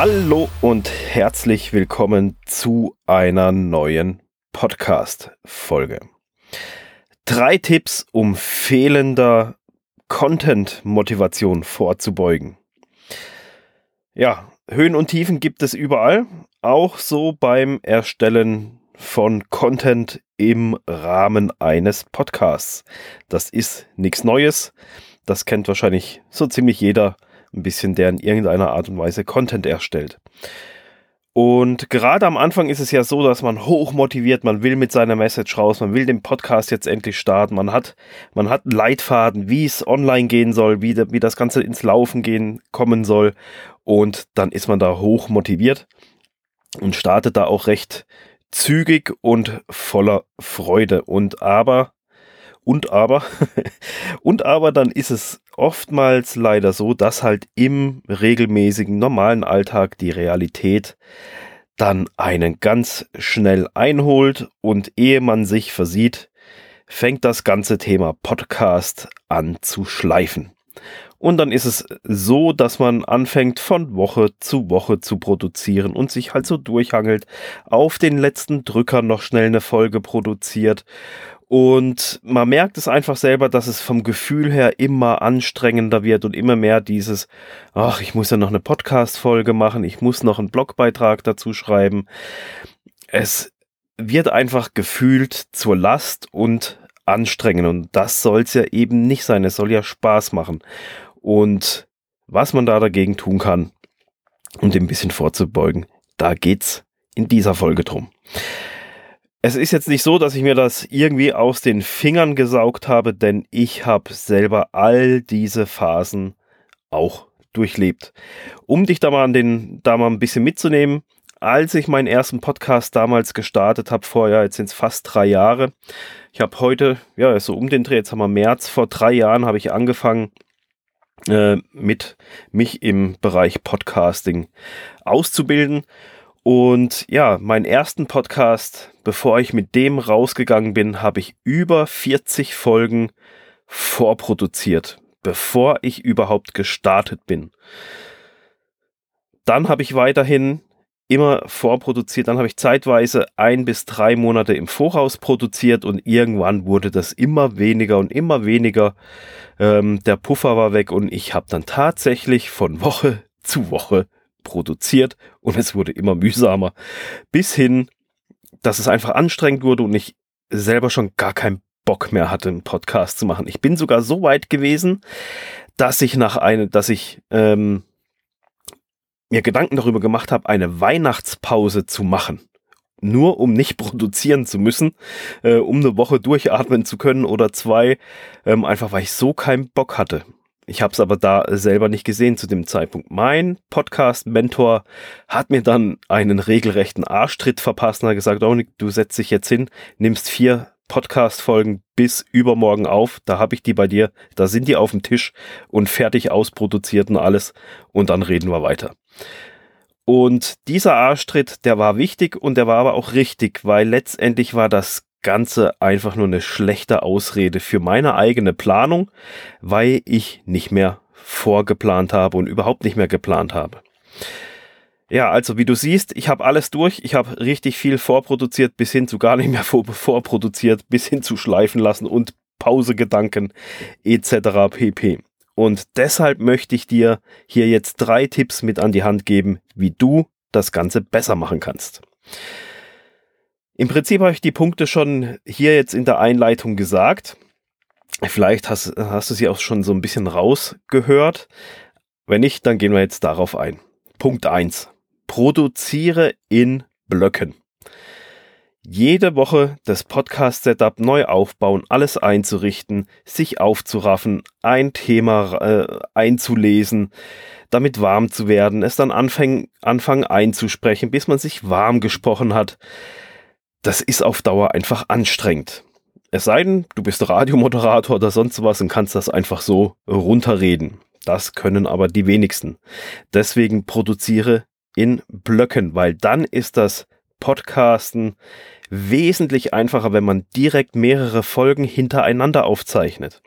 Hallo und herzlich willkommen zu einer neuen Podcast-Folge. Drei Tipps, um fehlender Content-Motivation vorzubeugen. Ja, Höhen und Tiefen gibt es überall, auch so beim Erstellen von Content im Rahmen eines Podcasts. Das ist nichts Neues. Das kennt wahrscheinlich so ziemlich jeder ein bisschen, der in irgendeiner Art und Weise Content erstellt. Und gerade am Anfang ist es ja so, dass man hoch motiviert, man will mit seiner Message raus, man will den Podcast jetzt endlich starten, man hat, man hat einen Leitfaden, wie es online gehen soll, wie, wie das Ganze ins Laufen gehen kommen soll. Und dann ist man da hoch motiviert und startet da auch recht zügig und voller Freude. Und aber, und aber, und aber dann ist es oftmals leider so, dass halt im regelmäßigen normalen Alltag die Realität dann einen ganz schnell einholt und ehe man sich versieht, fängt das ganze Thema Podcast an zu schleifen. Und dann ist es so, dass man anfängt von Woche zu Woche zu produzieren und sich halt so durchhangelt, auf den letzten Drücker noch schnell eine Folge produziert und man merkt es einfach selber, dass es vom Gefühl her immer anstrengender wird und immer mehr dieses, ach, ich muss ja noch eine Podcast-Folge machen, ich muss noch einen Blogbeitrag dazu schreiben. Es wird einfach gefühlt zur Last und anstrengend und das soll es ja eben nicht sein. Es soll ja Spaß machen. Und was man da dagegen tun kann, um dem ein bisschen vorzubeugen, da geht's in dieser Folge drum es ist jetzt nicht so, dass ich mir das irgendwie aus den Fingern gesaugt habe, denn ich habe selber all diese Phasen auch durchlebt. Um dich da mal an den, da mal ein bisschen mitzunehmen, als ich meinen ersten Podcast damals gestartet habe, vorher, jetzt sind es fast drei Jahre. Ich habe heute, ja, so um den Dreh, jetzt haben wir März, vor drei Jahren habe ich angefangen, äh, mit mich im Bereich Podcasting auszubilden. Und ja, meinen ersten Podcast, bevor ich mit dem rausgegangen bin, habe ich über 40 Folgen vorproduziert, bevor ich überhaupt gestartet bin. Dann habe ich weiterhin immer vorproduziert, dann habe ich zeitweise ein bis drei Monate im Voraus produziert und irgendwann wurde das immer weniger und immer weniger. Ähm, der Puffer war weg und ich habe dann tatsächlich von Woche zu Woche produziert und es wurde immer mühsamer. Bis hin, dass es einfach anstrengend wurde und ich selber schon gar keinen Bock mehr hatte, einen Podcast zu machen. Ich bin sogar so weit gewesen, dass ich nach einer, dass ich ähm, mir Gedanken darüber gemacht habe, eine Weihnachtspause zu machen. Nur um nicht produzieren zu müssen, äh, um eine Woche durchatmen zu können oder zwei, ähm, einfach weil ich so keinen Bock hatte. Ich habe es aber da selber nicht gesehen zu dem Zeitpunkt. Mein Podcast-Mentor hat mir dann einen regelrechten Arschtritt verpasst und hat gesagt, oh, du setzt dich jetzt hin, nimmst vier Podcast-Folgen bis übermorgen auf. Da habe ich die bei dir. Da sind die auf dem Tisch und fertig ausproduziert und alles. Und dann reden wir weiter. Und dieser Arschtritt, der war wichtig und der war aber auch richtig, weil letztendlich war das Ganze einfach nur eine schlechte Ausrede für meine eigene Planung, weil ich nicht mehr vorgeplant habe und überhaupt nicht mehr geplant habe. Ja, also wie du siehst, ich habe alles durch. Ich habe richtig viel vorproduziert, bis hin zu gar nicht mehr vor, vorproduziert, bis hin zu schleifen lassen und Pausegedanken etc. pp. Und deshalb möchte ich dir hier jetzt drei Tipps mit an die Hand geben, wie du das Ganze besser machen kannst. Im Prinzip habe ich die Punkte schon hier jetzt in der Einleitung gesagt. Vielleicht hast, hast du sie auch schon so ein bisschen rausgehört. Wenn nicht, dann gehen wir jetzt darauf ein. Punkt eins: Produziere in Blöcken. Jede Woche das Podcast-Setup neu aufbauen, alles einzurichten, sich aufzuraffen, ein Thema äh, einzulesen, damit warm zu werden, es dann anfangen, anfangen einzusprechen, bis man sich warm gesprochen hat das ist auf Dauer einfach anstrengend. Es sei denn, du bist Radiomoderator oder sonst was und kannst das einfach so runterreden. Das können aber die wenigsten. Deswegen produziere in Blöcken, weil dann ist das Podcasten wesentlich einfacher, wenn man direkt mehrere Folgen hintereinander aufzeichnet.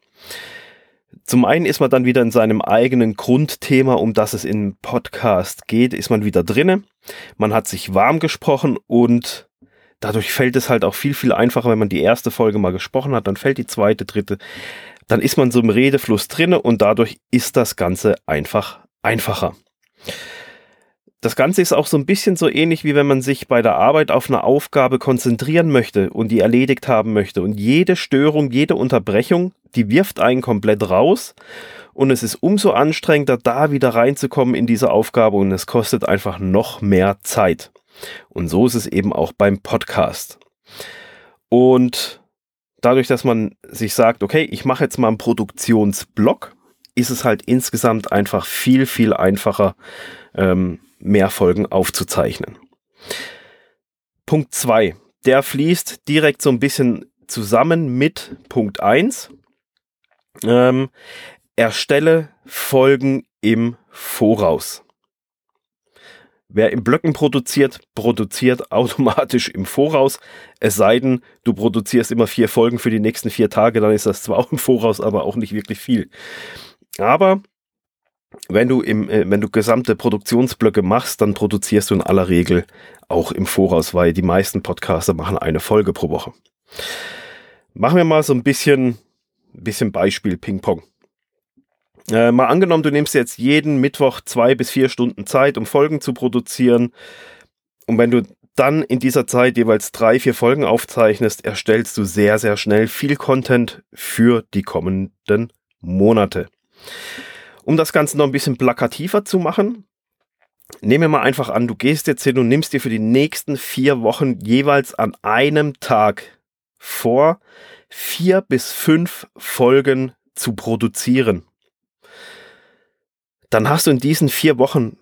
Zum einen ist man dann wieder in seinem eigenen Grundthema, um das es im Podcast geht, ist man wieder drinne. Man hat sich warm gesprochen und dadurch fällt es halt auch viel, viel einfacher, wenn man die erste Folge mal gesprochen hat, dann fällt die zweite, dritte, dann ist man so im Redefluss drinne und dadurch ist das Ganze einfach einfacher. Das Ganze ist auch so ein bisschen so ähnlich, wie wenn man sich bei der Arbeit auf eine Aufgabe konzentrieren möchte und die erledigt haben möchte. Und jede Störung, jede Unterbrechung, die wirft einen komplett raus. Und es ist umso anstrengender, da wieder reinzukommen in diese Aufgabe und es kostet einfach noch mehr Zeit. Und so ist es eben auch beim Podcast. Und dadurch, dass man sich sagt, okay, ich mache jetzt mal einen Produktionsblock, ist es halt insgesamt einfach viel, viel einfacher, ähm, mehr Folgen aufzuzeichnen. Punkt 2. Der fließt direkt so ein bisschen zusammen mit Punkt 1. Ähm, erstelle Folgen im Voraus. Wer im Blöcken produziert, produziert automatisch im Voraus. Es sei denn, du produzierst immer vier Folgen für die nächsten vier Tage, dann ist das zwar auch im Voraus, aber auch nicht wirklich viel. Aber wenn du im, äh, wenn du gesamte Produktionsblöcke machst, dann produzierst du in aller Regel auch im Voraus, weil die meisten Podcaster machen eine Folge pro Woche. Machen wir mal so ein bisschen, bisschen Beispiel Ping-Pong. Äh, mal angenommen, du nimmst jetzt jeden Mittwoch zwei bis vier Stunden Zeit, um Folgen zu produzieren. Und wenn du dann in dieser Zeit jeweils drei, vier Folgen aufzeichnest, erstellst du sehr, sehr schnell viel Content für die kommenden Monate. Um das Ganze noch ein bisschen plakativer zu machen, nehmen wir mal einfach an, du gehst jetzt hin und nimmst dir für die nächsten vier Wochen jeweils an einem Tag vor, vier bis fünf Folgen zu produzieren. Dann hast du in diesen vier Wochen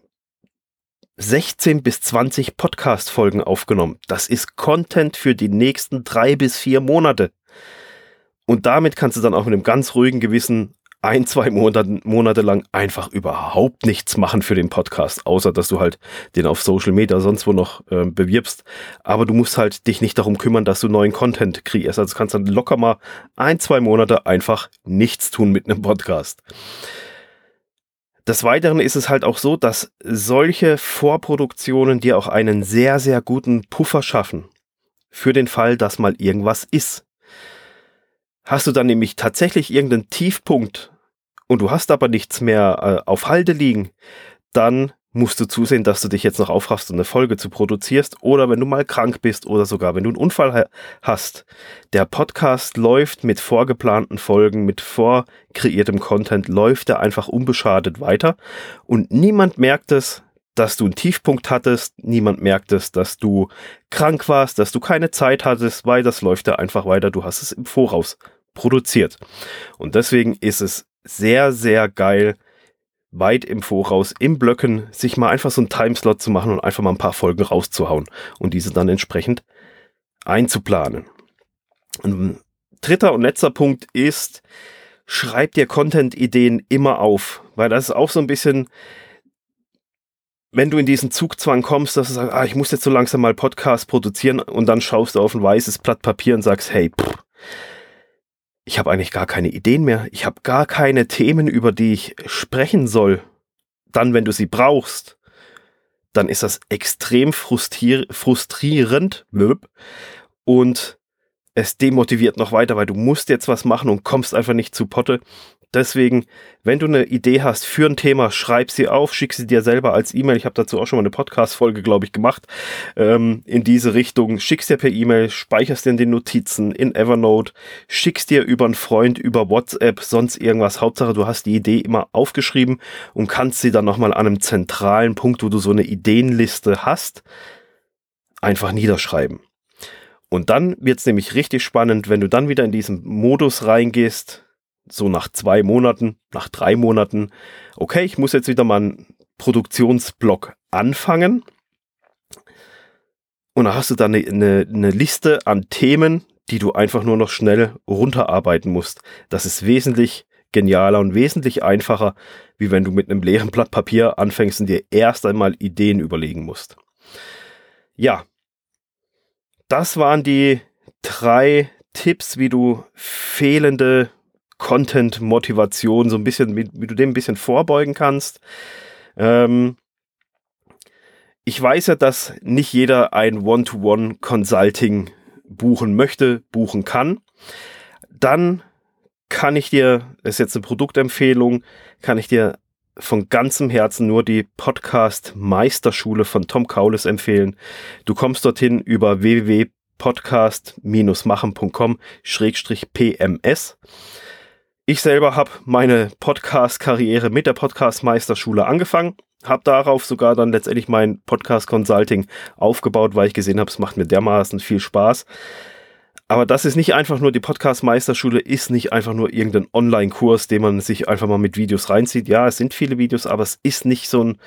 16 bis 20 Podcast-Folgen aufgenommen. Das ist Content für die nächsten drei bis vier Monate. Und damit kannst du dann auch mit einem ganz ruhigen Gewissen ein, zwei Monate, Monate lang einfach überhaupt nichts machen für den Podcast, außer dass du halt den auf Social Media sonst wo noch äh, bewirbst. Aber du musst halt dich nicht darum kümmern, dass du neuen Content kreierst. Also kannst dann locker mal ein, zwei Monate einfach nichts tun mit einem Podcast. Des Weiteren ist es halt auch so, dass solche Vorproduktionen dir auch einen sehr, sehr guten Puffer schaffen. Für den Fall, dass mal irgendwas ist. Hast du dann nämlich tatsächlich irgendeinen Tiefpunkt und du hast aber nichts mehr äh, auf Halde liegen, dann musst du zusehen, dass du dich jetzt noch aufraffst und eine Folge zu produzierst oder wenn du mal krank bist oder sogar wenn du einen Unfall ha hast. Der Podcast läuft mit vorgeplanten Folgen, mit vorkreiertem Content, läuft er einfach unbeschadet weiter und niemand merkt es, dass du einen Tiefpunkt hattest, niemand merkt es, dass du krank warst, dass du keine Zeit hattest, weil das läuft ja einfach weiter, du hast es im Voraus produziert. Und deswegen ist es sehr, sehr geil, weit im Voraus im Blöcken sich mal einfach so einen Timeslot zu machen und einfach mal ein paar Folgen rauszuhauen und diese dann entsprechend einzuplanen. Ein dritter und letzter Punkt ist, schreib dir Content-Ideen immer auf, weil das ist auch so ein bisschen, wenn du in diesen Zugzwang kommst, dass du sagst, ah, ich muss jetzt so langsam mal Podcast produzieren und dann schaust du auf ein weißes Blatt Papier und sagst, hey, pff, ich habe eigentlich gar keine Ideen mehr. Ich habe gar keine Themen, über die ich sprechen soll. Dann, wenn du sie brauchst, dann ist das extrem frustrier frustrierend und es demotiviert noch weiter, weil du musst jetzt was machen und kommst einfach nicht zu Potte. Deswegen, wenn du eine Idee hast für ein Thema, schreib sie auf, schick sie dir selber als E-Mail. Ich habe dazu auch schon mal eine Podcast-Folge, glaube ich, gemacht. Ähm, in diese Richtung. Schickst dir per E-Mail, speicherst dir in den Notizen, in Evernote, schickst dir über einen Freund, über WhatsApp, sonst irgendwas. Hauptsache, du hast die Idee immer aufgeschrieben und kannst sie dann nochmal an einem zentralen Punkt, wo du so eine Ideenliste hast, einfach niederschreiben. Und dann wird's nämlich richtig spannend, wenn du dann wieder in diesen Modus reingehst, so nach zwei Monaten, nach drei Monaten, okay, ich muss jetzt wieder mal einen Produktionsblock anfangen. Und da hast du dann eine, eine, eine Liste an Themen, die du einfach nur noch schnell runterarbeiten musst. Das ist wesentlich genialer und wesentlich einfacher, wie wenn du mit einem leeren Blatt Papier anfängst und dir erst einmal Ideen überlegen musst. Ja, das waren die drei Tipps, wie du fehlende Content-Motivation, so ein bisschen, wie, du dem ein bisschen vorbeugen kannst. Ähm, ich weiß ja, dass nicht jeder ein One-to-One-Consulting buchen möchte, buchen kann. Dann kann ich dir, ist jetzt eine Produktempfehlung, kann ich dir von ganzem Herzen nur die Podcast Meisterschule von Tom Kaulis empfehlen. Du kommst dorthin über www.podcast-machen.com-pms. Ich selber habe meine Podcast-Karriere mit der Podcast Meisterschule angefangen, habe darauf sogar dann letztendlich mein Podcast Consulting aufgebaut, weil ich gesehen habe, es macht mir dermaßen viel Spaß. Aber das ist nicht einfach nur die Podcast-Meisterschule, ist nicht einfach nur irgendein Online-Kurs, den man sich einfach mal mit Videos reinzieht. Ja, es sind viele Videos, aber es ist nicht so ein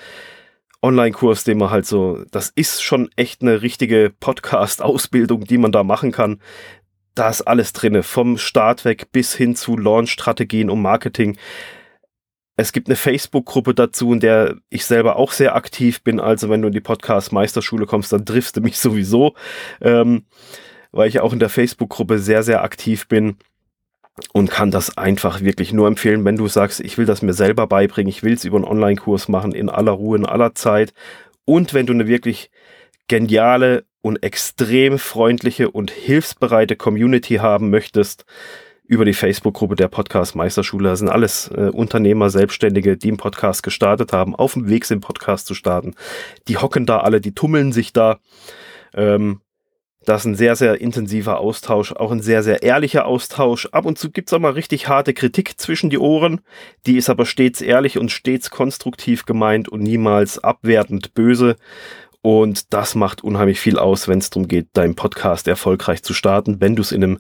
Online-Kurs, den man halt so, das ist schon echt eine richtige Podcast-Ausbildung, die man da machen kann. Da ist alles drinne, vom Start weg bis hin zu Launch-Strategien und Marketing. Es gibt eine Facebook-Gruppe dazu, in der ich selber auch sehr aktiv bin. Also wenn du in die Podcast-Meisterschule kommst, dann triffst du mich sowieso. Ähm, weil ich auch in der Facebook-Gruppe sehr, sehr aktiv bin und kann das einfach wirklich nur empfehlen, wenn du sagst, ich will das mir selber beibringen, ich will es über einen Online-Kurs machen, in aller Ruhe, in aller Zeit. Und wenn du eine wirklich geniale und extrem freundliche und hilfsbereite Community haben möchtest, über die Facebook-Gruppe der Podcast Meisterschule. Das sind alles äh, Unternehmer, Selbstständige, die einen Podcast gestartet haben, auf dem Weg sind, Podcast zu starten. Die hocken da alle, die tummeln sich da. Ähm, das ist ein sehr, sehr intensiver Austausch, auch ein sehr, sehr ehrlicher Austausch. Ab und zu gibt's auch mal richtig harte Kritik zwischen die Ohren. Die ist aber stets ehrlich und stets konstruktiv gemeint und niemals abwertend böse. Und das macht unheimlich viel aus, wenn es darum geht, deinen Podcast erfolgreich zu starten, wenn du es in einem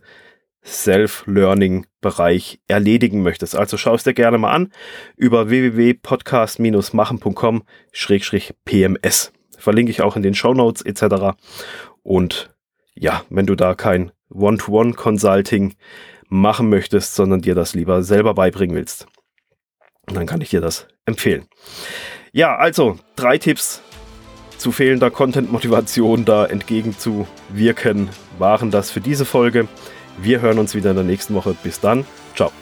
Self-Learning-Bereich erledigen möchtest. Also schau es dir gerne mal an über www.podcast-machen.com-pms. Verlinke ich auch in den Show Notes etc. Und ja, wenn du da kein One-to-One-Consulting machen möchtest, sondern dir das lieber selber beibringen willst, dann kann ich dir das empfehlen. Ja, also drei Tipps zu fehlender Content-Motivation da entgegenzuwirken waren das für diese Folge. Wir hören uns wieder in der nächsten Woche. Bis dann. Ciao.